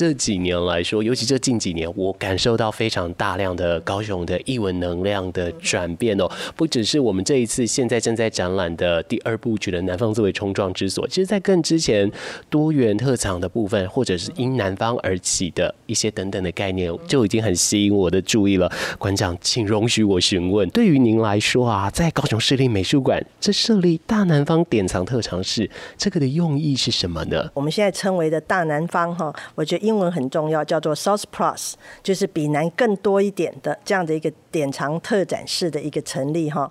这几年来说，尤其这近几年，我感受到非常大量的高雄的艺文能量的转变哦。不只是我们这一次现在正在展览的第二部曲的南方作为冲撞之所，其实在更之前多元特长的部分，或者是因南方而起的一些等等的概念，就已经很吸引我的注意了。馆长，请容许我询问，对于您来说啊，在高雄市立美术馆这设立大南方典藏特长室，这个的用意是什么呢？我们现在称为的大南方哈，我觉得英文很重要，叫做 South Plus，就是比南更多一点的这样的一个典藏特展式的一个成立哈。